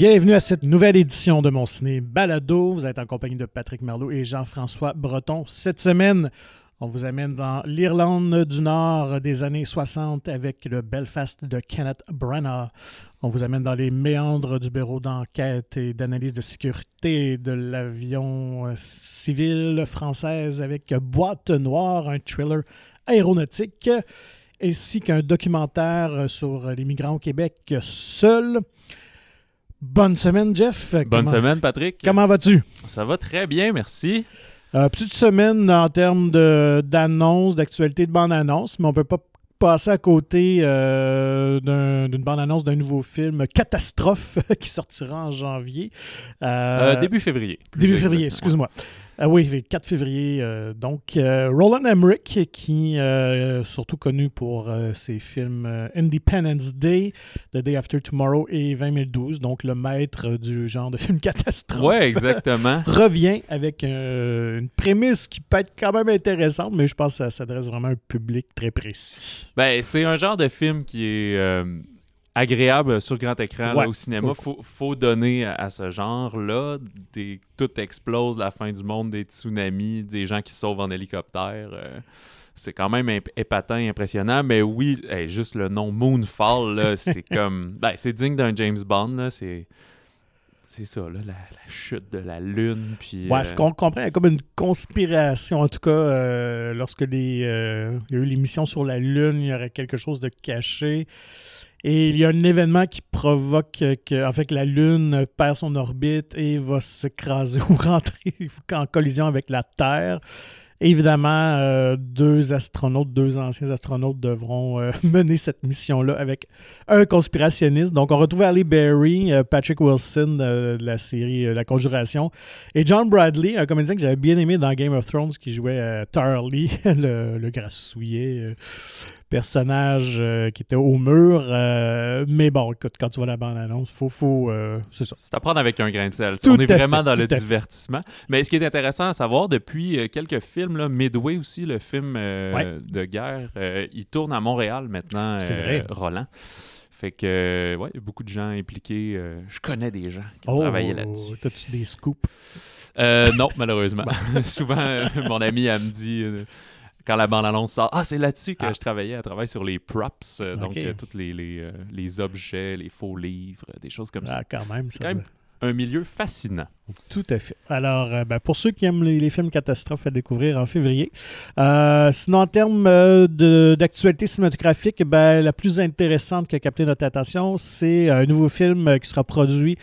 Bienvenue à cette nouvelle édition de mon ciné Balado. Vous êtes en compagnie de Patrick Merlot et Jean-François Breton. Cette semaine, on vous amène dans l'Irlande du Nord des années 60 avec le Belfast de Kenneth Branagh. On vous amène dans les méandres du bureau d'enquête et d'analyse de sécurité de l'avion euh, civil française avec Boîte Noire, un thriller aéronautique, ainsi qu'un documentaire sur les migrants au Québec seul. Bonne semaine, Jeff. Bonne Comment- semaine, Patrick. Comment vas-tu? Ça va très bien, merci. Euh, petite semaine en termes d'annonces, d'actualité de bande-annonce, mais on peut pas passer à côté euh, d'un- d'une bande-annonce d'un nouveau film, Catastrophe, qui sortira en janvier. Euh, début février. début février, excuse-moi. Ah oui, le 4 février. euh, donc, euh, Roland Emmerich, qui euh, surtout connu pour euh, ses films euh, Independence Day, The Day After Tomorrow et 2012, donc le maître du genre de film catastrophe exactement. revient avec euh, une prémisse qui peut être quand même intéressante, mais je pense que ça s'adresse vraiment à un public très précis. ben, c'est un genre de film qui est euh, agréable sur grand écran Ouais. là, au cinéma. Faut, faut donner à, à ce genre-là. Des, tout explose, la fin du monde, des tsunamis, des gens qui se sauvent en hélicoptère. euh, c'est quand même épatant, impressionnant, mais oui, hey, juste le nom Moonfall, c'est comme. Ben, c'est digne d'un James Bond, là, c'est. C'est ça, là, la, la chute de la lune. Puis, Ouais, euh, ce qu'on comprend, comme une conspiration, en tout cas, euh, lorsque les, euh, il y a eu l'émission sur la Lune, il y aurait quelque chose de caché. Et il y a un événement qui provoque que, la Lune perd son orbite et va s'écraser ou rentrer en collision avec la Terre. Évidemment, euh, deux astronautes, deux anciens astronautes devront euh, mener cette mission-là avec un conspirationniste. Donc, on retrouve Ali Berry, euh, Patrick Wilson de la série La Conjuration, et John Bradley, un comédien que j'avais bien aimé dans Game of Thrones, qui jouait Tarly, le, le grassouillet, personnage euh, qui était au mur. Euh, mais bon, écoute, quand tu vois la bande-annonce, faut, faut, euh, c'est ça. C'est à prendre avec un grain de sel. Tout On est vraiment fait, dans le fait. divertissement. Mais ce qui est intéressant à savoir, depuis quelques films, là, Midway aussi, le film Ouais. de guerre, il tourne à Montréal maintenant, C'est vrai. Roland. Fait que, ouais, il y a beaucoup de gens impliqués. je connais des gens qui ont Oh, travaillé là-dessus. T'as-tu des scoops? Non, malheureusement. Souvent, mon ami, elle me dit, quand la bande-annonce sort, ah, c'est là-dessus que Ah. je travaillais. Elle travaille sur les props, euh, donc euh, tous les, les, euh, les objets, les faux livres, des choses comme ça. Ah, quand même, ça quand même Un milieu fascinant. Tout à fait. Alors, ben, pour ceux qui aiment les, les films catastrophes à découvrir en février. Sinon, en termes d'actualité cinématographique, ben, la plus intéressante qui a capté notre attention, c'est un nouveau film qui sera produit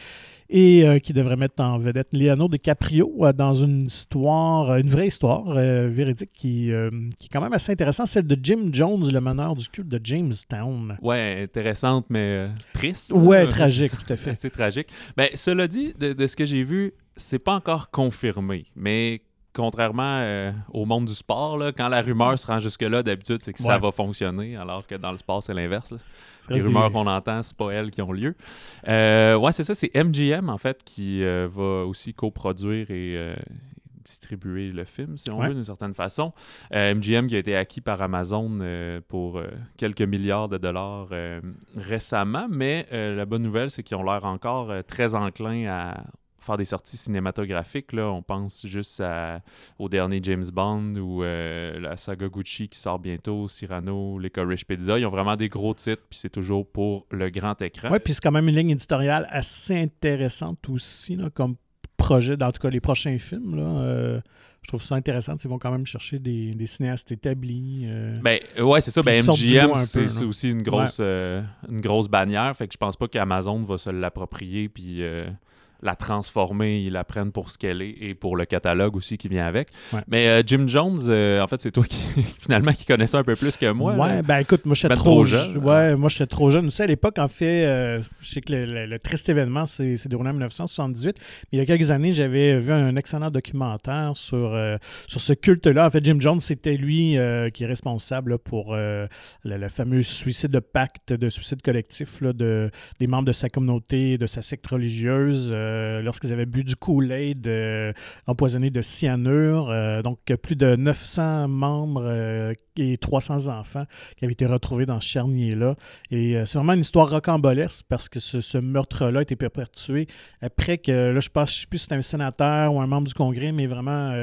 et euh, qui devrait mettre en vedette Leonardo DiCaprio euh, dans une histoire, euh, une vraie histoire véridique qui, qui est quand même assez intéressante, celle de Jim Jones, le meneur du culte de Jamestown. Ouais, intéressante, mais triste. Ouais, tragique, tout à fait. C'est tragique. Ben, cela dit, de, de ce que j'ai vu, c'est pas encore confirmé. Mais contrairement euh, au monde du sport, là, quand la rumeur se rend jusque-là, d'habitude, c'est que ça va fonctionner, alors que dans le sport, c'est l'inverse. Les rumeurs des- qu'on entend, c'est pas elles qui ont lieu. Euh, ouais, c'est ça, c'est MGM, en fait, qui euh, va aussi coproduire et euh, distribuer le film, si on Ouais. veut, d'une certaine façon. Euh, MGM qui a été acquis par Amazon euh, pour euh, quelques milliards de dollars récemment, mais la bonne nouvelle, c'est qu'ils ont l'air encore très enclins à faire des sorties cinématographiques. Là. On pense juste à- au dernier James Bond ou euh, la saga Gucci qui sort bientôt, Cyrano, Licorice Pizza. Ils ont vraiment des gros titres, puis c'est toujours pour le grand écran. Oui, puis c'est quand même une ligne éditoriale assez intéressante aussi, là, comme projet, dans tout cas les prochains films. Là, euh, je trouve ça intéressant. Ils vont quand même chercher des, des cinéastes établis. euh. Ben euh, ouais, c'est ça. Ben MGM, c'est aussi une grosse, euh, une grosse bannière. Fait que je pense pas qu'Amazon va se l'approprier puis la transformer, ils la prennent pour ce qu'elle est et pour le catalogue aussi qui vient avec. Ouais. Mais euh, Jim Jones, euh, en fait, c'est toi qui finalement qui connais ça un peu plus que moi. ouais, là. ben écoute, moi j'étais Ben trop, trop jeune. jeune. Ouais, moi j'étais trop jeune. aussi à l'époque, en fait, euh, je sais que le, le- le triste événement s'est déroulé en 1978. Mais il y a quelques années, j'avais vu un excellent documentaire sur, sur ce culte-là. En fait, Jim Jones, c'était lui qui est responsable là, pour le, le fameux suicide de pacte de suicide collectif là, de, des membres de sa communauté, de sa secte religieuse. Euh, lorsqu'ils avaient bu du Kool-Aid empoisonné de cyanure. donc, plus de 900 membres et 300 enfants qui avaient été retrouvés dans ce charnier-là. Et c'est vraiment une histoire rocambolesque parce que ce, meurtre-là a été perpétué après que, là, je pense, sais plus si c'était un sénateur ou un membre du Congrès, mais vraiment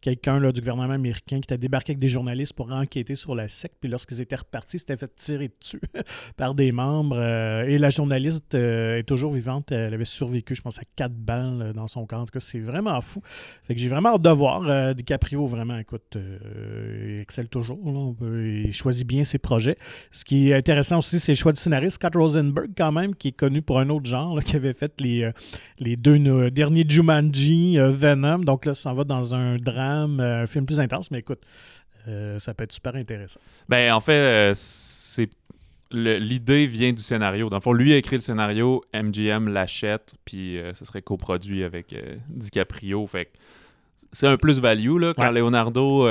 quelqu'un du gouvernement américain qui a débarqué avec des journalistes pour enquêter sur la secte. Puis lorsqu'ils étaient repartis, s'était fait tirer dessus par des membres. Euh, et la journaliste euh, est toujours vivante. Elle avait survécu, je pense, à quatre balles euh, dans son camp. En tout cas, c'est vraiment fou. Fait que j'ai vraiment hâte de voir. DiCaprio, vraiment, écoute, il excelle toujours. il choisit bien ses projets. Ce qui est intéressant aussi, c'est le choix du scénariste Scott Rosenberg, quand même, qui est connu pour un autre genre, qui avait fait les, les deux derniers Jumanji, Venom. Donc là, ça va dans un drame, un film plus intense. Mais écoute, euh, ça peut être super intéressant. Ben, en fait, euh, c'est l'idée vient du scénario. Dans le fond, lui a écrit le scénario, MGM l'achète, puis euh, ce serait coproduit avec DiCaprio. Fait c'est un plus-value. Là, quand Leonardo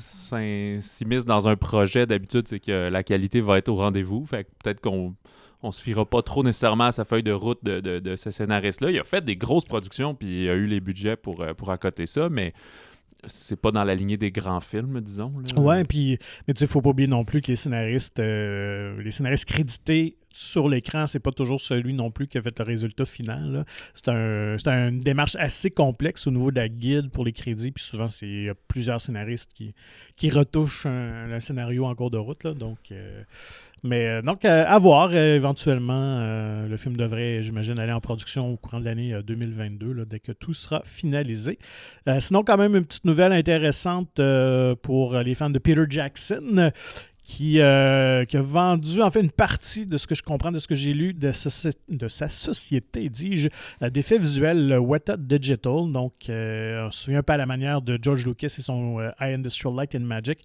s'immisce dans un projet, d'habitude, c'est que la qualité va être au rendez-vous. Fait peut-être qu'on on se fiera pas trop nécessairement à sa feuille de route de, de, ce scénariste-là. Il a fait des grosses productions, puis il a eu les budgets pour, pour accoter ça, mais c'est pas dans la lignée des grands films, disons. Là. Ouais, puis mais tu sais, faut pas oublier non plus que les scénaristes, euh, les scénaristes crédités sur l'écran, c'est pas toujours celui non plus qui a fait le résultat final. C'est un, une démarche assez complexe au niveau de la guide pour les crédits, puis souvent c'est plusieurs scénaristes qui, qui retouchent un, scénario en cours de route. Là, donc, euh, mais euh, donc, euh, à voir euh, éventuellement. le film devrait, j'imagine, aller en production au courant de l'année 2022, dès que tout sera finalisé. sinon, quand même, une petite nouvelle intéressante pour les fans de Peter Jackson qui, euh, qui, a vendu en fait une partie de ce que je comprends de ce que j'ai lu de, de, sa société, dis-je, euh, d'effets visuels Weta Digital. Donc, euh, on se souvient pas à la manière de George Lucas et son High Industrial Light and Magic.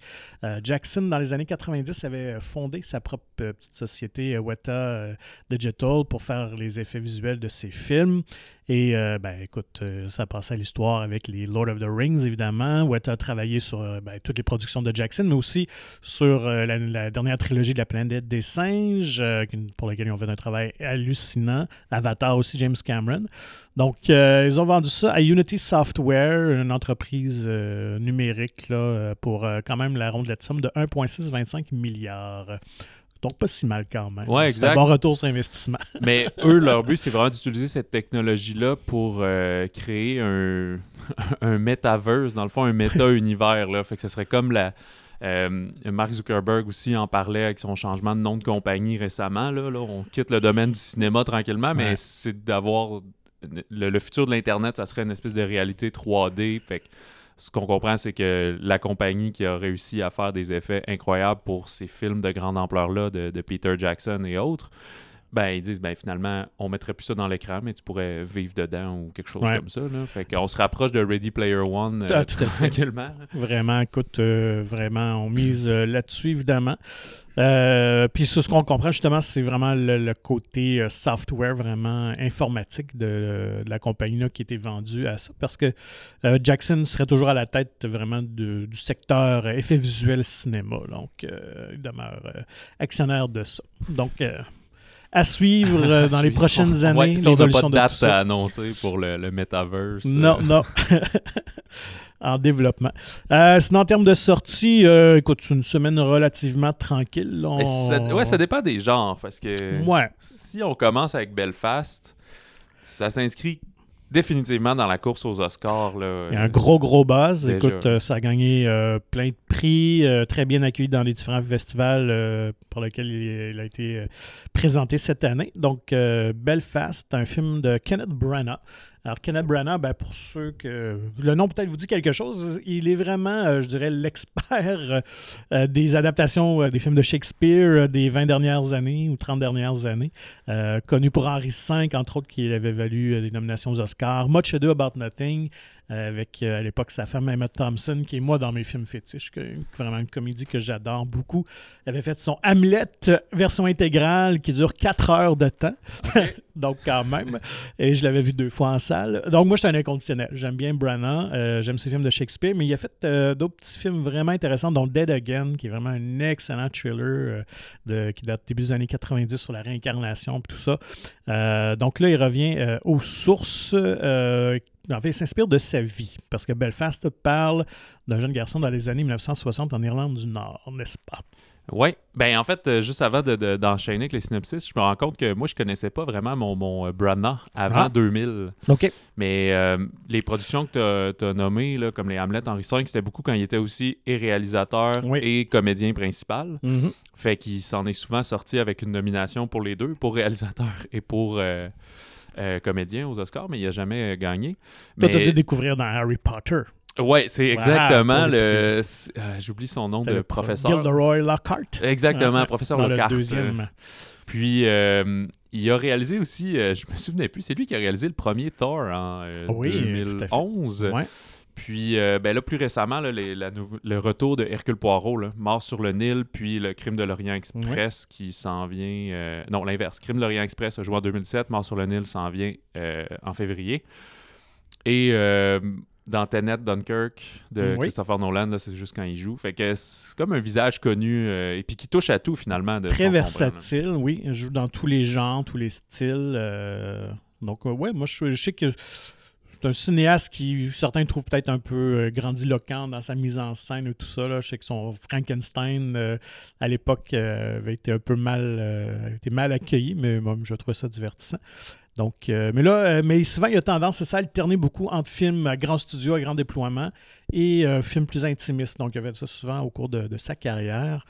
Jackson, dans les années 90, avait fondé sa propre petite société Weta Digital pour faire les effets visuels de ses films. Et euh, ben, écoute, euh, ça passait à l'histoire avec les Lord of the Rings, évidemment, où tu a travaillé sur euh, ben, toutes les productions de Jackson, mais aussi sur la, dernière trilogie de la planète des singes, pour laquelle ils ont fait un travail hallucinant. Avatar aussi, James Cameron. Donc, ils ont vendu ça à Unity Software, une entreprise numérique, là, pour quand même la ronde de somme de 1,625 milliards. Donc, pas si mal quand même. Ouais, exact. un bon retour sur investissement. Mais eux, leur but, c'est vraiment d'utiliser cette technologie-là pour euh, créer un, un metaverse, dans le fond, un méta-univers. Fait que ce serait comme la. Euh, Mark Zuckerberg aussi en parlait avec son changement de nom de compagnie récemment. Là, on quitte le domaine du cinéma tranquillement, mais c'est d'avoir. Le, le, futur de l'Internet, ça serait une espèce de réalité 3D. Fait que ce qu'on comprend, c'est que la compagnie qui a réussi à faire des effets incroyables pour ces films de grande ampleur-là de, Peter Jackson et autres, ben, ils disent ben, finalement, on mettrait plus ça dans l'écran, mais tu pourrais vivre dedans ou quelque chose comme ça. Là. Fait qu'on se rapproche de Ready Player One euh, tout tranquillement. Vraiment, écoute, euh, vraiment, on mise euh, là-dessus, évidemment. Euh, puis ce qu'on comprend justement, c'est vraiment le, côté software vraiment informatique de, la compagnie qui était vendue à ça. Parce que Jackson serait toujours à la tête vraiment du secteur effet visuel cinéma. Donc, il demeure actionnaire de ça. Donc, à suivre euh, dans les prochaines années. Ouais, si on n'a pas de date à annoncer pour le, le metaverse. Non, euh. non. en développement. Euh, sinon, en termes de sortie, euh, écoute, c'est une semaine relativement tranquille. Ça, ouais, ça dépend des genres. Parce que ouais. si on commence avec Belfast, ça s'inscrit définitivement dans la course aux Oscars. Là, Il y a un gros, gros buzz. Écoute, euh, ça a gagné euh, plein de prix, euh, très bien accueilli dans les différents festivals pour lesquels il, a été présenté cette année. Donc, Belfast, un film de Kenneth Branagh. Alors, Kenneth Branagh, ben, pour ceux que. Le nom peut-être vous dit quelque chose, il est vraiment, euh, je dirais, l'expert euh, des adaptations euh, des films de Shakespeare des 20 dernières années ou 30 dernières années. connu pour Henri V, entre autres, qui avait valu des nominations aux Oscars. Much Ado About Nothing. Avec à l'époque sa femme Emma Thompson, qui est moi dans mes films fétiches, que, vraiment une comédie que j'adore beaucoup. Elle avait fait son Hamlet version intégrale qui dure 4 heures de temps. Donc, quand même. Et je l'avais vu deux fois en salle. Donc, moi, je suis un inconditionnel. J'aime bien Branagh. J'aime ses films de Shakespeare, mais il a fait d'autres petits films vraiment intéressants, dont Dead Again, qui est vraiment un excellent thriller de, qui date début des années 90 sur la réincarnation et tout ça. Euh, donc là, il revient euh, aux sources. En fait, il s'inspire de sa vie, parce que Belfast parle d'un jeune garçon dans les années 1960 en Irlande du Nord, n'est-ce pas? Oui. Ben, en fait, euh, juste avant d'enchaîner de, avec les synopsis, je me rends compte que moi, je connaissais pas vraiment mon, mon euh, avant 2000. Ah. OK. Mais euh, les productions que tu as, nommées, là, comme les Hamlet Henri V, c'était beaucoup quand il était aussi et réalisateur et comédien principal. Mm-hmm. Fait qu'il s'en est souvent sorti avec une nomination pour les deux, pour réalisateur et pour. Comédien aux Oscars, mais il n'a jamais gagné. Toi, tu as dû découvrir dans Harry Potter. Oui, c'est exactement le. Euh, j'oublie son nom de professeur. Gilderoy Lockhart. Exactement, professeur dans Lockhart. Le deuxième. Puis, euh, il a réalisé aussi, euh, je me souvenais plus, c'est lui qui a réalisé le premier Thor en 2011. Ouais. Puis, ben là, plus récemment, le retour de Hercule Poirot, Mort sur le Nil, puis le Crime de l'Orient Express qui s'en vient. non, l'inverse. Crime de l'Orient Express a joué en 2007, Mort sur le Nil s'en vient en février. Et dans Tenet Dunkirk de Christopher Nolan, c'est juste quand il joue. Fait que c'est comme un visage connu euh, et puis qui touche à tout finalement. De Très versatile, oui. Il joue dans tous les genres, tous les styles. Euh, donc, euh, ouais, moi je, sais que c'est un cinéaste qui, certains trouvent peut-être un peu grandiloquent dans sa mise en scène et tout ça. Là. Je sais que son Frankenstein, à l'époque, avait été un peu mal, été mal accueilli, mais moi, je trouve ça divertissant. Donc, euh, mais là, euh, mais souvent, il a tendance, à alterner beaucoup entre films à grand studio, à grand déploiement, et euh, films plus intimistes. Donc, il y avait ça souvent au cours de, sa carrière.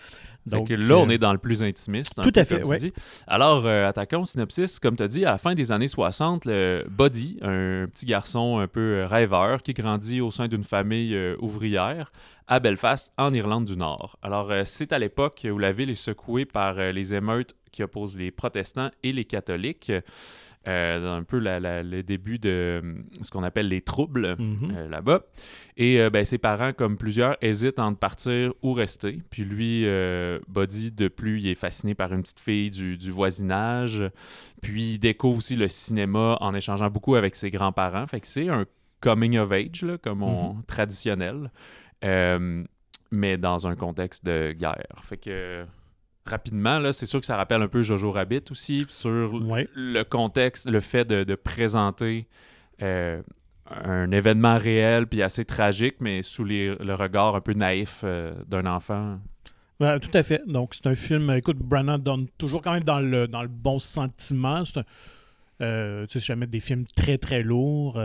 Donc, là, on est dans le plus intimiste. tout à fait, oui. Alors, attaquons au synopsis. Comme tu as dit, à la fin des années 60, le Buddy, un petit garçon un peu rêveur qui grandit au sein d'une famille ouvrière à Belfast, en Irlande du Nord. Alors, c'est à l'époque où la ville est secouée par les émeutes qui opposent les protestants et les catholiques. Euh, un peu le début de euh, ce qu'on appelle les troubles mhm. euh, là-bas. Et ben, ses parents, comme plusieurs, hésitent entre partir ou rester. Puis lui, Buddy, de plus, il est fasciné par une petite fille du, voisinage. Puis il découvre aussi le cinéma en échangeant beaucoup avec ses grands-parents. Fait que c'est un coming of age, comme on, mhm. traditionnel, mais dans un contexte de guerre. Fait que rapidement, là, c'est sûr que ça rappelle un peu Jojo Rabbit aussi, sur le contexte, le fait de, présenter euh, un événement réel puis assez tragique, mais sous le regard un peu naïf euh, d'un enfant. tout à fait. Donc, c'est un film. Écoute, Branagh donne toujours quand même dans le, dans le bon sentiment. C'est un. Euh, tu sais, jamais des films très très lourds.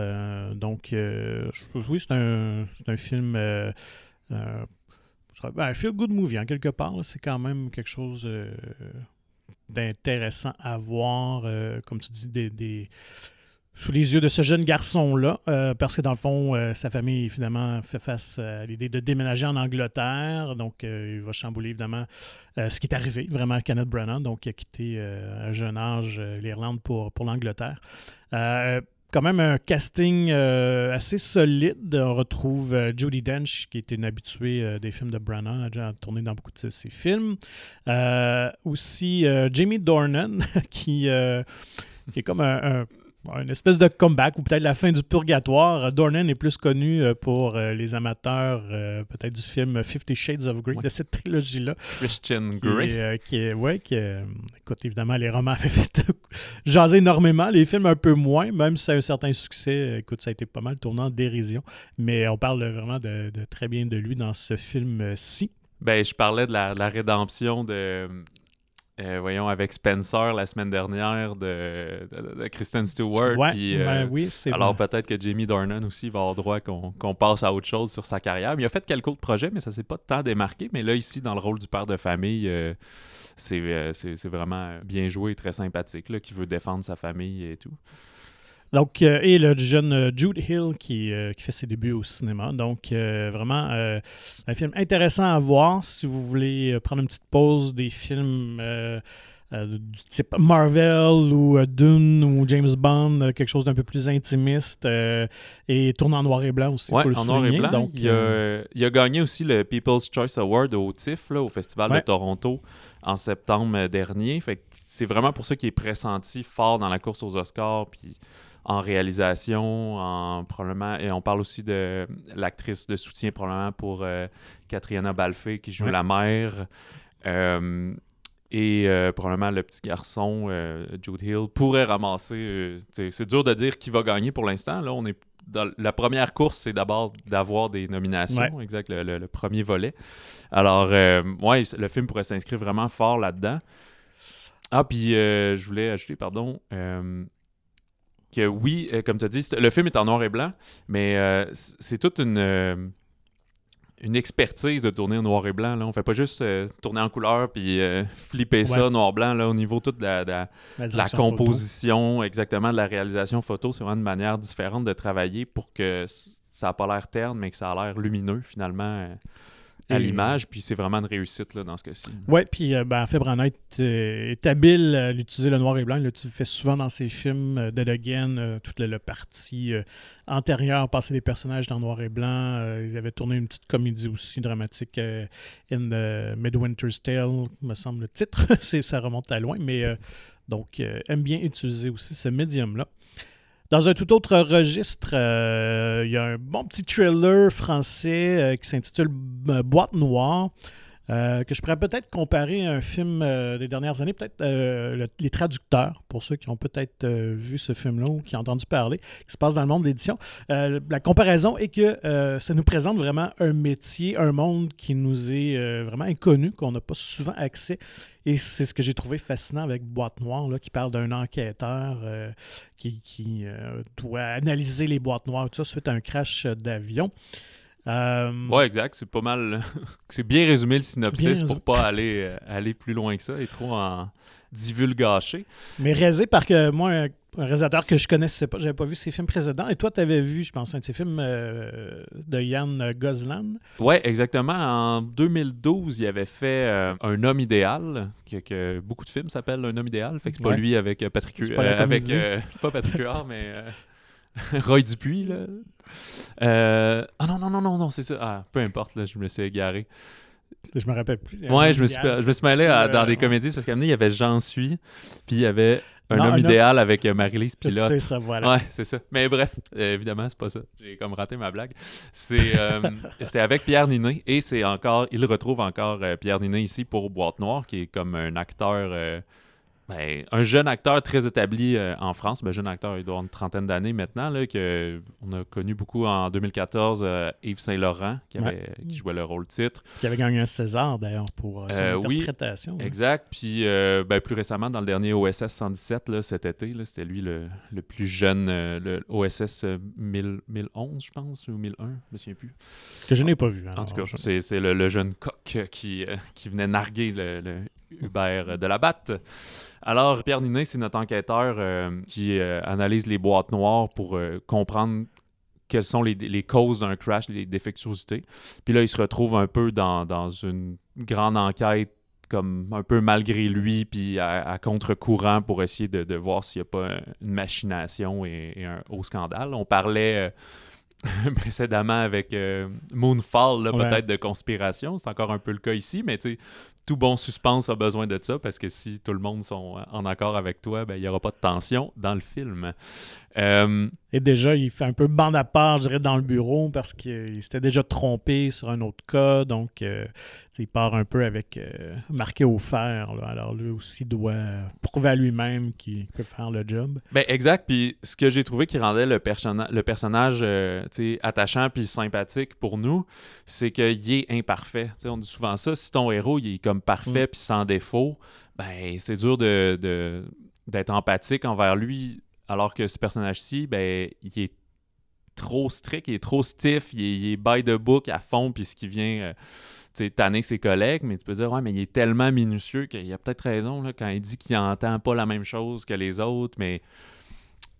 donc, oui, c'est un, un, film un feel good movie, en quelque part. C'est quand même quelque chose euh, d'intéressant à voir, euh, comme tu dis, sous les yeux de ce jeune garçon-là, euh, parce que dans le fond, sa famille finalement fait face à l'idée de déménager en Angleterre. Donc, il va chambouler évidemment ce qui est arrivé vraiment à Kenneth Branagh. Donc, il a quitté à un jeune âge l'Irlande pour, pour l'Angleterre quand même un casting euh, assez solide. On retrouve euh, Judy Dench, qui était une habituée euh, des films de Branagh, a déjà tourné dans beaucoup de ses films. aussi Jamie Dornan, qui, qui, est comme un une espèce de comeback ou peut-être la fin du purgatoire. Dornan est plus connu euh, pour euh, les amateurs euh, peut-être du film Fifty Shades of Grey, de cette trilogie-là. Christian Grey. qui est, ouais, qui écoute, évidemment, les romans avaient fait jaser énormément, les films un peu moins, même si ça a un certain succès. Écoute, ça a été pas mal tourné en dérision, mais on parle vraiment de, très bien de lui dans ce film-ci. Ben, je parlais de la rédemption de, euh, voyons, avec Spencer la semaine dernière de, Kristen Stewart. Ouais, ben euh, oui, c'est Alors peut-être que Jamie Dornan aussi va avoir droit qu'on passe à autre chose sur sa carrière. il a fait quelques autres projets, mais ça s'est pas tant démarqué. Mais là, ici, dans le rôle du père de famille, euh, c'est vraiment bien joué et très sympathique, là, qui veut défendre sa famille et tout. Donc, euh, et le jeune euh, Jude Hill qui, euh, qui, fait ses débuts au cinéma. Donc, vraiment, un film intéressant à voir si vous voulez prendre une petite pause des films du type Marvel ou Dune ou James Bond, quelque chose d'un peu plus intimiste et tourne en noir et blanc aussi. Oui, en noir et blanc. Donc, il, a, gagné aussi le People's Choice Award au TIFF, au Festival de Toronto en septembre dernier. Fait c'est vraiment pour ça qu'il est pressenti fort dans la course aux Oscars. Puis en réalisation, en probablement, et on parle aussi de l'actrice de soutien probablement pour euh, Catriona Balfe qui joue la mère. Euh, et euh, probablement le petit garçon, Jude Hill, pourrait ramasser. c'est dur de dire qui va gagner pour l'instant. Là, on est dans la première course, c'est d'abord d'avoir des nominations, exact, le, premier volet. Alors, ouais, le film pourrait s'inscrire vraiment fort là-dedans. Ah, puis je voulais ajouter, pardon, que oui, euh, comme tu as dit, le film est en noir et blanc, mais euh, c'est toute une, euh, une expertise de tourner en noir et blanc. Là. On fait pas juste tourner en couleur puis flipper ça noir-blanc. Là, au niveau toute la, la, la, composition, exactement, de la réalisation photo, c'est vraiment une manière différente de travailler pour que ça n'a pas l'air terne, mais que ça a l'air lumineux finalement à l'image, puis c'est vraiment une réussite là, dans ce cas-ci. Oui, puis euh, ben, fait Branagh euh, est, habile à utiliser le noir et blanc. Il le fait souvent dans ses films, euh, Dead Again, toute la, partie antérieure, passer des personnages dans noir et blanc. il avait tourné une petite comédie aussi dramatique, In the Midwinter's Tale, me semble le titre. ça remonte à loin, mais donc aime bien utiliser aussi ce médium-là. Dans un tout autre registre, euh, il y a un bon petit thriller français euh, qui s'intitule euh, Boîte noire. Que je pourrais peut-être comparer à un film des dernières années, peut-être Les Traducteurs, pour ceux qui ont peut-être vu ce film-là ou qui ont entendu parler, qui se passe dans le monde de l'édition. la comparaison est que ça nous présente vraiment un métier, un monde qui nous est vraiment inconnu, qu'on n'a pas souvent accès et c'est ce que j'ai trouvé fascinant avec Boîte Noire, là, qui parle d'un enquêteur euh, qui, euh, doit analyser les boîtes noires, tout ça, suite à un crash d'avion. Euh... Ouais, exact. C'est pas mal. c'est bien résumé le synopsis pour pas aller, euh, aller plus loin que ça et trop en divulgacher. Mais réalisé par que moi, un réalisateur que je connaissais pas. J'avais pas vu ses films précédents. Et toi, tu avais vu, je pense, un de ses films euh, de Yann Gosland. Oui, exactement. En 2012, il avait fait euh, Un homme idéal, que, beaucoup de films s'appellent Un homme idéal. Fait que c'est pas lui avec Patrick avec Pas Patrick Huard, mais Roy Dupuis. Là. Ah non, non, non, non, non, c'est ça. Ah, peu importe, là, je me suis égaré. Je me rappelle plus. Ouais, je me suis, je me suis mêlé dans des comédies parce qu'à il y avait Jean Suis, puis il y avait un homme idéal avec euh, Marie-Lise Pilote. C'est ça, voilà. Ouais, c'est ça. Mais bref, euh, évidemment, c'est pas ça. J'ai comme raté ma blague. C'est euh, avec Pierre Ninet et c'est encore, il retrouve encore Pierre Ninet ici pour Boîte Noire, qui est comme un acteur ben, un jeune acteur très établi euh, en France, ben, jeune acteur, il doit avoir une trentaine d'années maintenant, là, que on a connu beaucoup en 2014, euh, Yves Saint-Laurent, qui, qui jouait le rôle titre. Qui avait gagné un César d'ailleurs pour euh, son interprétation. Oui, exact. Puis ben, plus récemment, dans le dernier OSS 117 là, cet été, c'était lui le, le, plus jeune, le OSS 1011, je pense, ou 1001, je me souviens plus. Que je n'ai pas vu. en tout cas, c'est le, jeune coq qui, qui venait narguer le, Hubert de la Batte. Alors, Pierre Ninet, c'est notre enquêteur euh, qui euh, analyse les boîtes noires pour euh, comprendre quelles sont les, causes d'un crash, les défectuosités. Puis là, il se retrouve un peu dans, une grande enquête, comme un peu malgré lui, puis à, contre-courant pour essayer de, voir s'il n'y a pas une machination et, un haut scandale. On parlait précédemment avec Moonfall, peut-être de conspiration. C'est encore un peu le cas ici, mais tu sais, tout bon suspense a besoin de ça parce que si tout le monde sont en accord avec toi, ben, il n'y aura pas de tension dans le film. Euh, Et déjà, il fait un peu bande à part, je dirais, dans le bureau parce qu'il s'était déjà trompé sur un autre cas. Donc, euh, il part un peu avec euh, marqué au fer. Alors, lui aussi doit prouver à lui-même qu'il peut faire le job. Ben, exact. Puis, ce que j'ai trouvé qui rendait le, le personnage attachant puis sympathique pour nous, c'est qu'il est imparfait. on dit souvent ça. Si ton héros il est comme parfait mm. puis sans défaut, ben, c'est dur de d'être empathique envers lui alors que ce personnage-ci, ben, il est trop strict, il est trop stiff, il est, by the book à fond, puis ce qui vient euh, tanner ses collègues, mais tu peux dire, ouais, mais il est tellement minutieux qu'il a peut-être raison là, quand il dit qu'il n'entend pas la même chose que les autres, mais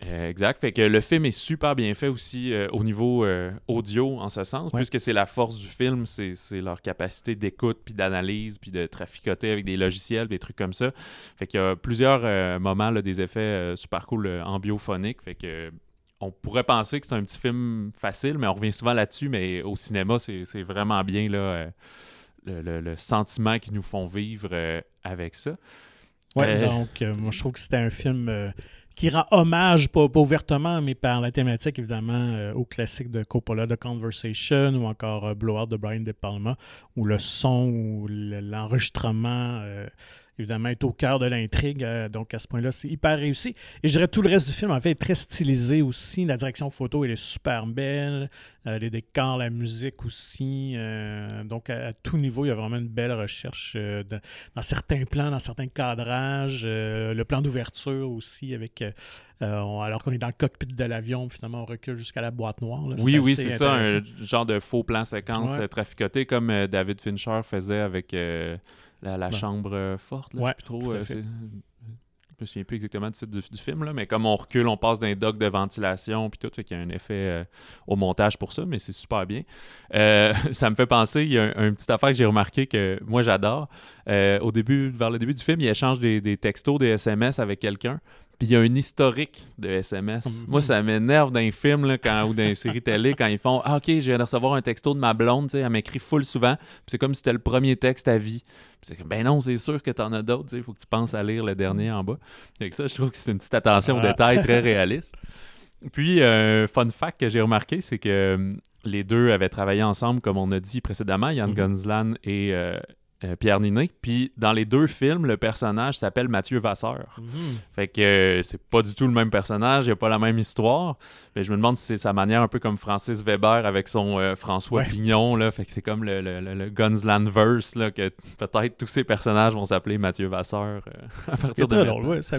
Euh, exact. Fait que le film est super bien fait aussi euh, au niveau euh, audio en ce sens, Ouais. puisque c'est la force du film, c'est leur capacité d'écoute, puis d'analyse, puis de traficoter avec des logiciels, des trucs comme ça. Fait qu'il y a plusieurs moments, là, des effets super cool en biophonique. Fait que on pourrait penser que c'est un petit film facile, mais on revient souvent là-dessus, mais au cinéma, c'est c'est vraiment bien là, le, le- le sentiment qu'ils nous font vivre avec ça. Ouais, donc, moi, je trouve que c'était un film qui rend hommage, pas, ouvertement, mais par la thématique, évidemment, euh, au classique de Coppola, The Conversation, ou encore euh, Blowout de Brian De Palma, où le son ou le- l'enregistrement, euh, évidemment, est au cœur de l'intrigue. euh, donc, à ce point-là, c'est hyper réussi. Et je dirais tout le reste du film, en fait, est très stylisé aussi. La direction photo, elle est super belle. Euh, les décors, la musique aussi. euh, donc, à, à tout niveau, il y a vraiment une belle recherche de- dans certains plans, dans certains cadrages. le plan d'ouverture aussi, avec on- alors qu'on est dans le cockpit de l'avion, finalement, on recule jusqu'à la boîte noire. là. Oui, oui, c'est ça, un genre de faux plan séquence Ouais. traficoté comme David Fincher faisait avec la, la chambre euh, forte. Là, Ouais, je sais plus trop. euh, je me souviens plus exactement du titre du, du film, là, mais comme on recule, on passe d'un dock de ventilation puis tout, fait qu'il y a un effet euh, au montage pour ça, mais c'est super bien. Euh, ça me fait penser, il y a un, un petit affaire que j'ai remarqué que moi j'adore. Euh, au début, vers le début du film, il échange des, des textos, des SMS avec quelqu'un. Puis il y a un historique de SMS. Mhm. Moi, ça m'énerve dans les films là, quand, ou dans les séries télé quand ils font Ah, ok, je viens de recevoir un texto de ma blonde, elle m'écrit full souvent. Puis c'est comme si c'était le premier texte à vie. C'est Ben non, c'est sûr que t'en as d'autres, il faut que tu penses à lire le dernier en bas. Fait que ça, je trouve que c'est une petite attention aux Ah. détails très réaliste. Puis, un fun fact que j'ai remarqué, c'est que hum, les deux avaient travaillé ensemble, comme on a dit précédemment, Yann Mhm. Gonzlan et euh, euh, Pierre Ninet. Puis, dans les deux films, le personnage s'appelle Mathieu Vasseur. Mhm. Fait que euh, c'est pas du tout le même personnage, il n'y a pas la même histoire. Mais je me demande si c'est sa manière un peu comme Francis Weber avec son euh, François Ouais. Pignon. Là. Fait que c'est comme le, le, le, le Gunsland-verse, là, que peut-être tous ces personnages vont s'appeler Mathieu Vasseur euh, à partir de drôle, ouais, ça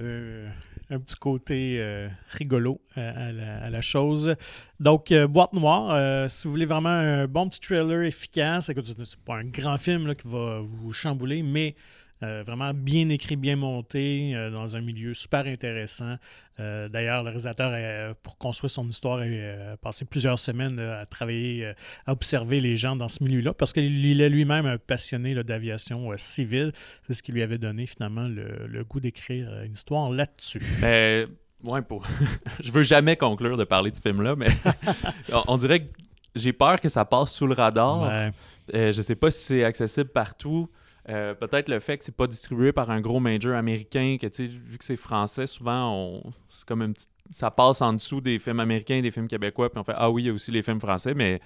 euh, un petit côté euh, rigolo à, à la, chose. Donc, euh, Boîte Noire, euh, si vous voulez vraiment un bon petit thriller efficace, écoute, c'est pas un grand film là, qui va vous chambouler, mais euh, vraiment bien écrit, bien monté, euh, dans un milieu super intéressant. Euh, D'ailleurs, le réalisateur, pour construire son histoire, a passé plusieurs semaines à travailler, à observer les gens dans ce milieu-là, parce qu'il est lui-même un passionné d'aviation civile. C'est ce qui lui avait donné finalement le, le goût d'écrire une histoire là-dessus. Mais, ouais, pour... je veux jamais conclure de parler de ce film-là, mais on, on dirait que j'ai peur que ça passe sous le radar. Ouais. Je sais pas si c'est accessible partout. Euh, Peut-être le fait que c'est pas distribué par un gros major américain, que tu sais, vu que c'est français, souvent on... c'est comme. Ça passe en dessous des films américains, des films québécois, puis on fait Ah oui, il y a aussi les films français, mais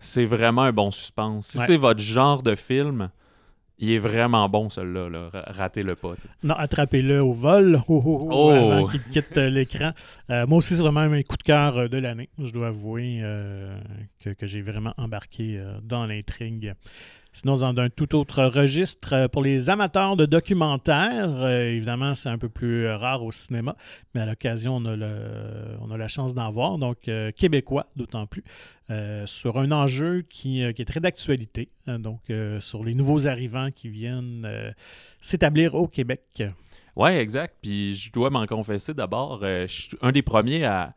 c'est vraiment un bon suspense. Si Ouais. c'est votre genre de film, il est vraiment bon celui-là. Là. Ra- Ratez-le pas. Non, attrapez-le au vol oh, oh, avant qu'il quitte euh, l'écran. Euh, moi aussi, c'est vraiment un coup de cœur de l'année. Je dois avouer euh, que, que j'ai vraiment embarqué euh, dans l'intrigue. Sinon, dans un tout autre registre, euh, pour les amateurs de documentaires, euh, évidemment, c'est un peu plus euh, rare au cinéma, mais à l'occasion, on, a on a la chance d'en voir. Donc, québécois, d'autant plus, sur un enjeu qui, qui est très d'actualité. hein, donc, sur les nouveaux arrivants qui viennent s'établir au Québec. Ouais, exact. Puis je dois m'en confesser d'abord. je suis un des premiers à,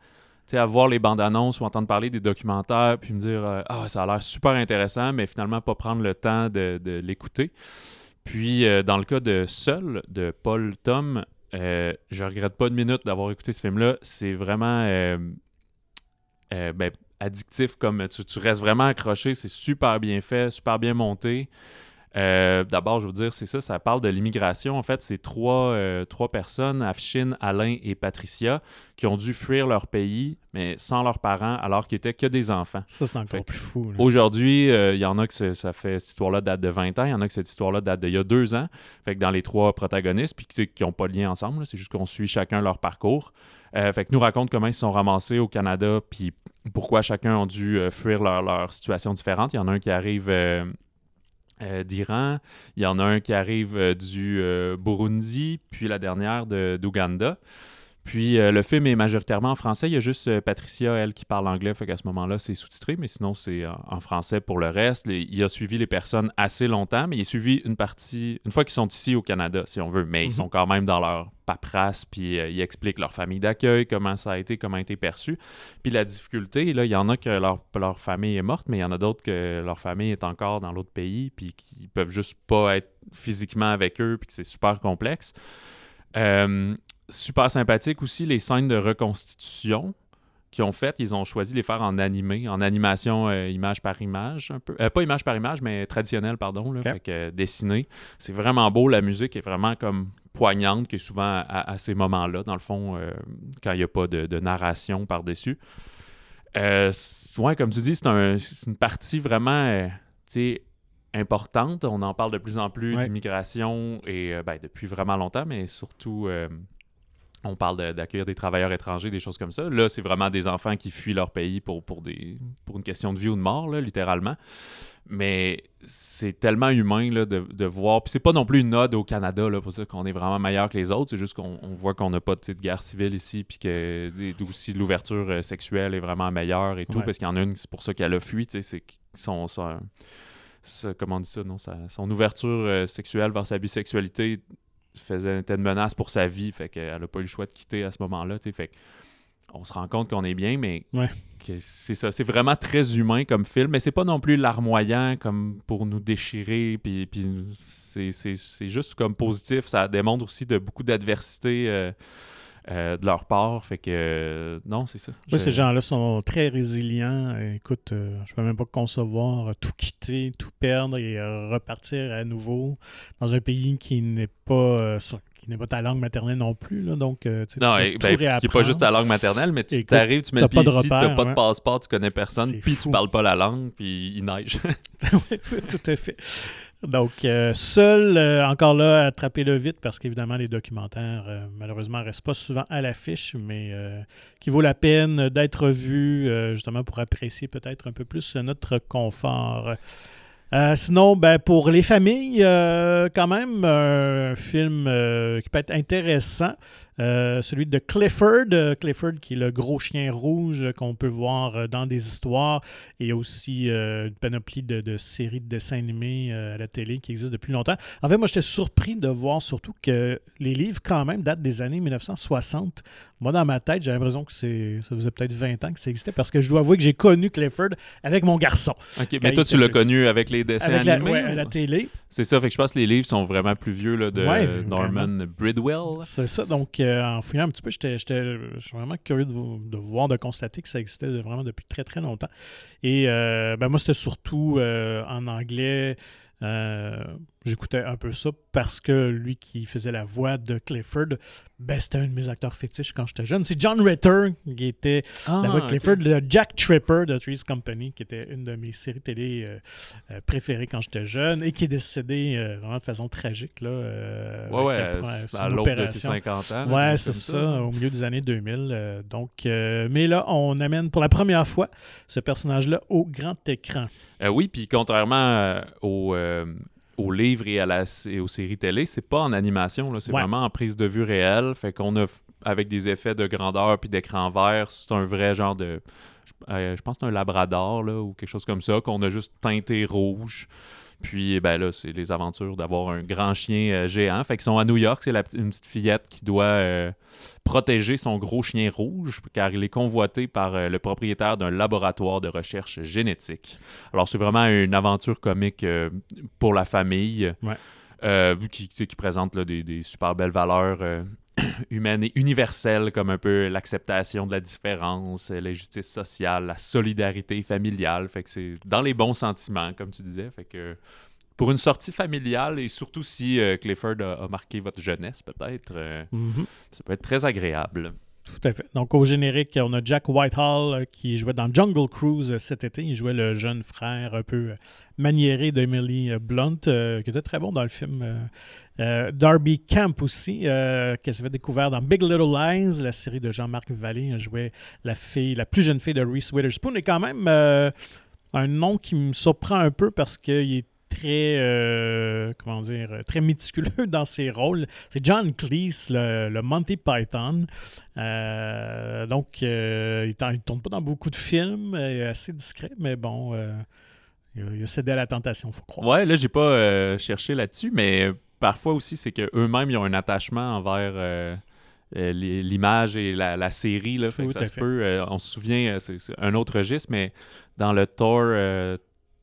à voir les bandes annonces ou entendre parler des documentaires, puis me dire euh, Ah, ça a l'air super intéressant, mais finalement pas prendre le temps de, de l'écouter. Puis euh, dans le cas de Seul, de Paul Tom, euh, je regrette pas une minute d'avoir écouté ce film-là. C'est vraiment euh, ben, addictif comme tu, tu restes vraiment accroché. C'est super bien fait, super bien monté. Euh, D'abord, je veux dire, c'est ça, ça parle de l'immigration. En fait, c'est trois, euh, trois personnes, Afshin, Alain et Patricia, qui ont dû fuir leur pays, mais sans leurs parents, alors qu'ils étaient que des enfants. Ça, c'est encore Fait plus fou. Aujourd'hui, euh, il y en a que ça fait cette histoire-là date de 20 ans, il y en a que cette histoire-là date d'il y a deux ans. Fait que dans les trois protagonistes, puis qui n'ont pas de lien ensemble, c'est juste qu'on suit chacun leur parcours. Euh, fait que nous raconte comment ils se sont ramassés au Canada, puis pourquoi chacun a dû euh, fuir leur, leur situation différente. Il y en a un qui arrive euh, euh, d'Iran, il y en a un qui arrive euh, du euh, Burundi, puis la dernière de- d'Ouganda. Puis euh, le film est majoritairement en français. Il y a juste euh, Patricia, elle, qui parle anglais. Fait qu'à ce moment-là, c'est sous-titré, mais sinon, c'est en, en français pour le reste. Les- il a suivi les personnes assez longtemps, mais il a suivi une partie, une fois qu'ils sont ici au Canada, si on veut. Mais ils Mhm. sont quand même dans leur paperasse, puis euh, ils expliquent leur famille d'accueil, comment ça a été, comment a été perçu. Puis la difficulté, là, il y en a que leur, leur famille est morte, mais il y en a d'autres que leur famille est encore dans l'autre pays, puis qui peuvent juste pas être physiquement avec eux, puis que c'est super complexe. Euh, super sympathique aussi les scènes de reconstitution qu'ils ont faites. Ils ont choisi de les faire en animé, en animation euh, image par image, un peu. Euh, pas image par image, mais traditionnelle, pardon. Là. Fait que euh, dessiné. C'est vraiment beau. La musique est vraiment comme poignante, qui est souvent à, à ces moments-là, dans le fond, euh, quand il n'y a pas de, de narration par-dessus. Ouais, comme tu dis, c'est un- une partie vraiment, importante. On en parle de plus en plus Ouais. d'immigration et ben, depuis vraiment longtemps, mais surtout, on parle de- d'accueillir des travailleurs étrangers, des choses comme ça. Là, c'est vraiment des enfants qui fuient leur pays pour, pour, des, pour une question de vie ou de mort, là, littéralement. Mais c'est tellement humain là, de, de voir. Puis c'est pas non plus une ode au Canada là, pour ça qu'on est vraiment meilleur que les autres. C'est juste qu'on on voit qu'on n'a pas de guerre civile ici, puis que aussi l'ouverture euh, sexuelle est vraiment meilleure et tout. Ouais. Parce qu'il y en a une, c'est pour ça qu'elle a fui. C'est son, son- comment on dit ça, non? Sa- son ouverture euh, sexuelle vers sa bisexualité faisait était une menace pour sa vie. Fait qu'elle n'a pas eu le choix de quitter à ce moment-là. Fait on se rend compte qu'on est bien, mais Ouais. c'est ça. C'est vraiment très humain comme film, mais c'est pas non plus larmoyant comme pour nous déchirer. Puis, puis c'est juste comme positif. Ça démontre aussi de beaucoup d'adversité euh, euh, de leur part. Fait que euh, non, c'est ça. Oui, Je- ces gens-là sont très résilients. Écoute, euh, je peux même pas concevoir tout quitter, tout perdre et repartir à nouveau dans un pays qui n'est pas sur- qui n'est pas ta langue maternelle non plus. Là, donc, tu tu Non, tout ben, qui n'est pas juste ta langue maternelle, mais tu Écoute, t'arrives, tu mets le pied ici, t'as repère, pas de passeport, tu connais personne, puis fou. tu parles pas la langue, puis il neige. Oui, tout à fait. Donc, euh, seul, euh, encore là, attrapez-le vite parce qu'évidemment, les documentaires, euh, malheureusement, restent pas souvent à l'affiche, mais qui vaut la peine d'être vu, justement, pour apprécier peut-être un peu plus notre confort. Sinon, ben, pour les familles, quand même, un film qui peut être intéressant. Euh, celui de Clifford. euh, Clifford, qui est le gros chien rouge qu'on peut voir euh, dans des histoires. Et il y a aussi euh, une panoplie de, de séries de dessins animés à la télé qui existent depuis longtemps. En fait, moi, j'étais surpris de voir surtout que les livres, quand même, datent des années 1960. Moi, dans ma tête, j'ai l'impression que c'est, ça faisait peut-être 20 ans que ça existait parce que je dois avouer que j'ai connu Clifford avec mon garçon. OK, mais toi, tu l'as connu avec les dessins Avec la, animés? à la télé. C'est ça, fait que je pense que les livres sont vraiment plus vieux là, de Ouais, Norman Bridwell. C'est ça. Donc, euh, en fouillant un petit peu, j'étais, j'étais- je suis vraiment curieux de, vo- de voir, de constater que ça existait vraiment depuis très, très longtemps. Et euh, ben, moi, c'était surtout euh, en anglais. J'écoutais un peu ça parce que lui qui faisait la voix de Clifford, ben, c'était un de mes acteurs fétiches quand j'étais jeune. C'est John Ritter qui était la voix de Clifford, le Jack Tripper de Three's Company, qui était une de mes séries télé euh, euh, préférées quand j'étais jeune et qui est décédé euh, vraiment de façon tragique. Là, euh, Ouais, ouais, après- à l'aube de ses opération. 50 ans. Ouais, c'est ça, au milieu des années 2000. euh, donc, mais là, on amène pour la première fois ce personnage-là au grand écran. Oui, puis contrairement au, aux livres et, à la, et aux séries télé, c'est pas en animation, c'est Ouais. vraiment en prise de vue réelle. Fait qu'on a, avec des effets de grandeur puis d'écran vert, c'est un vrai genre de. Je, euh, je pense que c'est un labrador là, ou quelque chose comme ça, qu'on a juste teinté rouge. Puis, ben là, c'est les aventures d'avoir un grand chien euh, géant. Fait qu'ils sont à New York, c'est une petite fillette qui doit euh, protéger son gros chien rouge, car il est convoité par euh, le propriétaire d'un laboratoire de recherche génétique. Alors, c'est vraiment une aventure comique pour la famille. Euh, qui, présente là, des, des super belles valeurs euh, humaines et universelles, comme un peu l'acceptation de la différence, euh, la justice sociale, la solidarité familiale. Fait que c'est dans les bons sentiments, comme tu disais. Fait que pour une sortie familiale, et surtout si euh, Clifford a, a marqué votre jeunesse, peut-être, euh, ça peut être très agréable. Tout à fait. Donc, au générique, on a Jack Whitehall euh, qui jouait dans Jungle Cruise euh, cet été. Il jouait le jeune frère un peu euh, maniéré d'Emily Blunt, qui était très bon dans le film. Darby Camp aussi, euh, qui s'avait découvert dans Big Little Lies, la série de Jean-Marc Vallée. Il jouait la fille, la plus jeune fille de Reese Witherspoon. Et quand même, un nom qui me surprend un peu parce qu'il est très, euh, comment dire, très méticuleux dans ses rôles. C'est John Cleese, le, Monty Python. Euh, donc, il ne tourne pas dans beaucoup de films, il est assez discret, mais bon, il, a, cédé à la tentation, il faut croire. Ouais, là, j'ai pas cherché là-dessus, mais parfois aussi, c'est qu'eux-mêmes, ils ont un attachement envers euh, l'image et la, série. Là, fait ça se peut. Euh, on se souvient, euh, c'est un autre registre, mais dans le Thor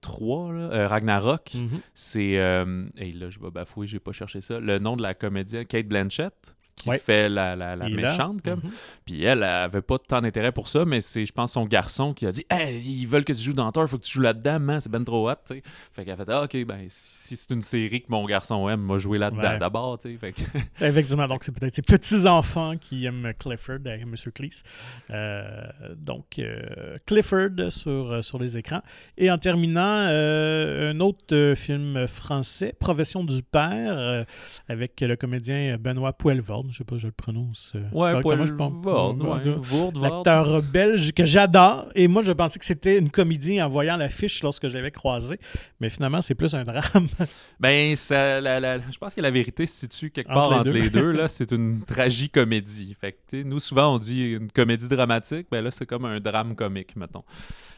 3, Ragnarok, mm-hmm. c'est. et là, je vais bafouer, j'ai pas cherché ça. Le nom de la comédienne, Kate Blanchett qui fait la, la, méchante. Comme. Mhm. Puis elle, elle avait pas tant d'intérêt pour ça, mais c'est, je pense, son garçon qui a dit Hey, ils veulent que tu joues dans Thor, il faut que tu joues là-dedans, man, c'est ben trop hot. T'sais. Fait qu'elle a fait ah, Ok, ben, si c'est une série que mon garçon aime, moi jouer là-dedans d'abord. Fait que... Effectivement, donc c'est peut-être ses petits-enfants qui aiment Clifford, M. Cleese. Euh, donc, euh, Clifford sur, euh, sur les écrans. Et en terminant, un autre film français, Profession du père, avec le comédien Benoît Poelvoorde je sais pas, je le prononce. Euh, ouais, Paul je pense. L'acteur belge que j'adore. Et moi, je pensais que c'était une comédie en voyant l'affiche lorsque je l'avais croisé. Mais finalement, c'est plus un drame. ben, ça, je pense que la vérité se situe quelque part entre, les, deux. là, c'est une tragicomédie. Fait que, nous, souvent, on dit une comédie dramatique. Ben là, c'est comme un drame comique, mettons.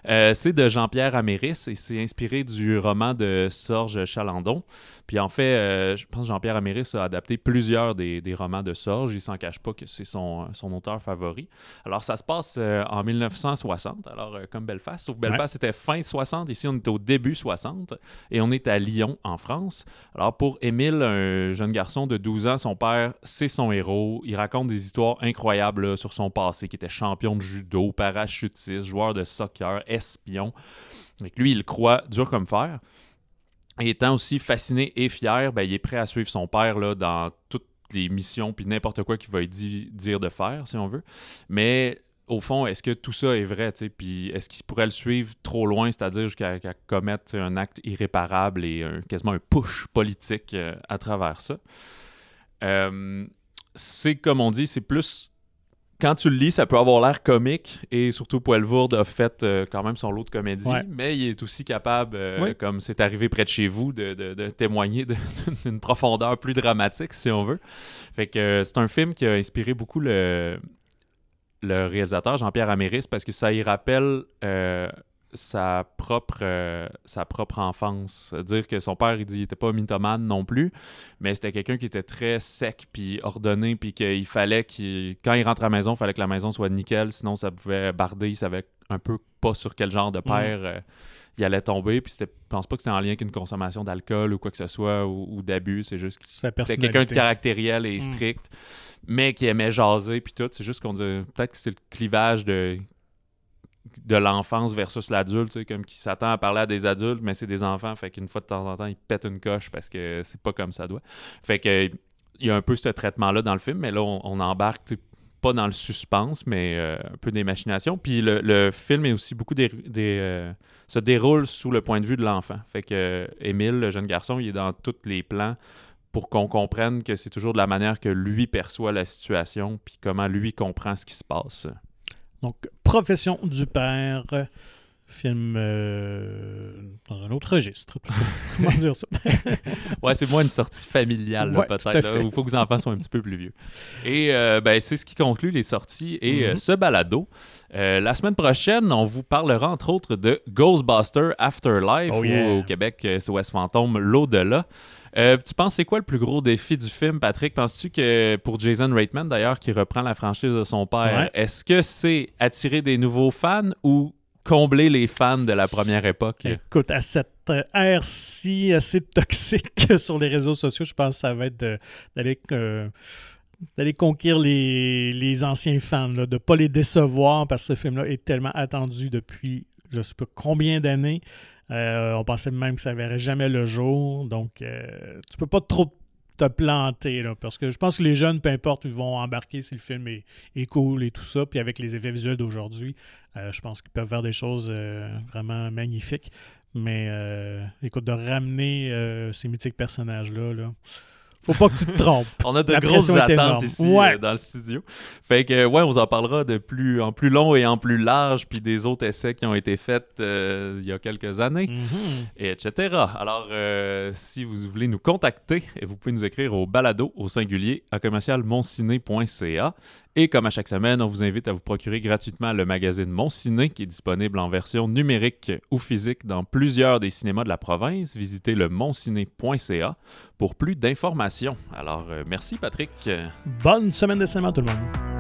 Euh, c'est de Jean-Pierre Améris et c'est inspiré du roman de Sorge Chalandon. Puis en fait, euh, je pense que Jean-Pierre Améris a adapté plusieurs des, des romans de Sorge. Il s'en cache pas que c'est son, son, auteur favori. Alors ça se passe euh, en 1960, alors comme Belfast. Sauf que Belfast c'était fin 60, ici on est au début 60 et on est à Lyon en France. Alors pour Émile, un jeune garçon de 12 ans, son père, c'est son héros. Il raconte des histoires incroyables sur son passé, qui était champion de judo, parachutiste, joueur de soccer, espion. Avec lui, il croit dur comme fer. Et étant aussi fasciné et fier, ben, il est prêt à suivre son père là, dans toutes les missions puis n'importe quoi qu'il va dire de faire, si on veut. Mais au fond, est-ce que tout ça est vrai, puis est-ce qu'il pourrait le suivre trop loin, c'est-à-dire jusqu'à commettre un acte irréparable et quasiment un push politique euh, à travers ça? Euh, c'est comme on dit, c'est plus quand tu le lis, ça peut avoir l'air comique et surtout Poelvoorde a fait euh, quand même son lot de comédie, mais il est aussi capable, euh, comme c'est arrivé près de chez vous, de, témoigner d'une profondeur plus dramatique, si on veut. Fait que euh, c'est un film qui a inspiré beaucoup le, le réalisateur Jean-Pierre Améris parce que ça y rappelle sa propre, euh, sa propre enfance. Dire que son père, il dit, était pas mythomane non plus, mais c'était quelqu'un qui était très sec puis ordonné, puis qu'il fallait qu'il, quand il rentre à la maison, il fallait que la maison soit nickel, sinon ça pouvait barder. Il savait un peu pas sur quel genre de mm. père euh, il allait tomber. Puis je pense pas que c'était en lien avec une consommation d'alcool ou quoi que ce soit ou, d'abus. C'est juste que c'était quelqu'un de caractériel et mm. strict, mais qui aimait jaser puis tout. C'est juste qu'on dit peut-être que c'est le clivage de de l'enfance versus l'adulte, comme qui s'attend à parler à des adultes, mais c'est des enfants, fait qu'une fois de temps en temps, ils pètent une coche parce que c'est pas comme ça doit. Fait que il y a un peu ce traitement-là dans le film, mais là, on, embarque pas dans le suspense, mais euh, un peu des machinations. Puis le, film est aussi beaucoup des, euh, se déroule sous le point de vue de l'enfant. Fait que Émile, le jeune garçon, il est dans tous les plans pour qu'on comprenne que c'est toujours de la manière que lui perçoit la situation, puis comment lui comprend ce qui se passe. Donc, Profession du père, film euh, dans un autre registre. Comment dire ça? ouais, c'est moins une sortie familiale, peut-être. Il faut que les enfants soient un petit peu plus vieux. Et euh, ben, c'est ce qui conclut les sorties et euh, mm-hmm. ce balado. la semaine prochaine, on vous parlera entre autres de Ghostbuster Afterlife, oh, ou au Québec, c'est West Phantom, l'au-delà. Euh, tu penses c'est quoi le plus gros défi du film, Patrick? Penses-tu que pour Jason Reitman, d'ailleurs, qui reprend la franchise de son père, est-ce que c'est attirer des nouveaux fans ou combler les fans de la première époque? Écoute, à cette ère-ci assez toxique sur les réseaux sociaux, je pense que ça va être d'aller... Euh, d'aller conquérir les, anciens fans, de ne pas les décevoir parce que ce film-là est tellement attendu depuis je ne sais pas combien d'années. Euh, on pensait même que ça ne verrait jamais le jour. Donc, euh, tu peux pas trop te planter, parce que je pense que les jeunes, peu importe, ils vont embarquer si le film est, cool et tout ça. Puis avec les effets visuels d'aujourd'hui, euh, je pense qu'ils peuvent faire des choses vraiment magnifiques. Mais écoute, de ramener ces mythiques personnages-là, là, Faut pas que tu te trompes. On a de La grosses attentes ici Ouais. euh, dans le studio. Fait que, ouais, on vous en parlera de plus, en plus long et en plus large, puis des autres essais qui ont été faits euh, il y a quelques années, Mhm. et etc. Alors, euh, si vous voulez nous contacter, vous pouvez nous écrire au balado au singulier à commercialmonciné.ca. Et comme à chaque semaine, on vous invite à vous procurer gratuitement le magazine Mon Ciné, qui est disponible en version numérique ou physique dans plusieurs des cinémas de la province. Visitez le monciné.ca pour plus d'informations. Alors, euh, merci Patrick. Bonne semaine de cinéma, tout le monde.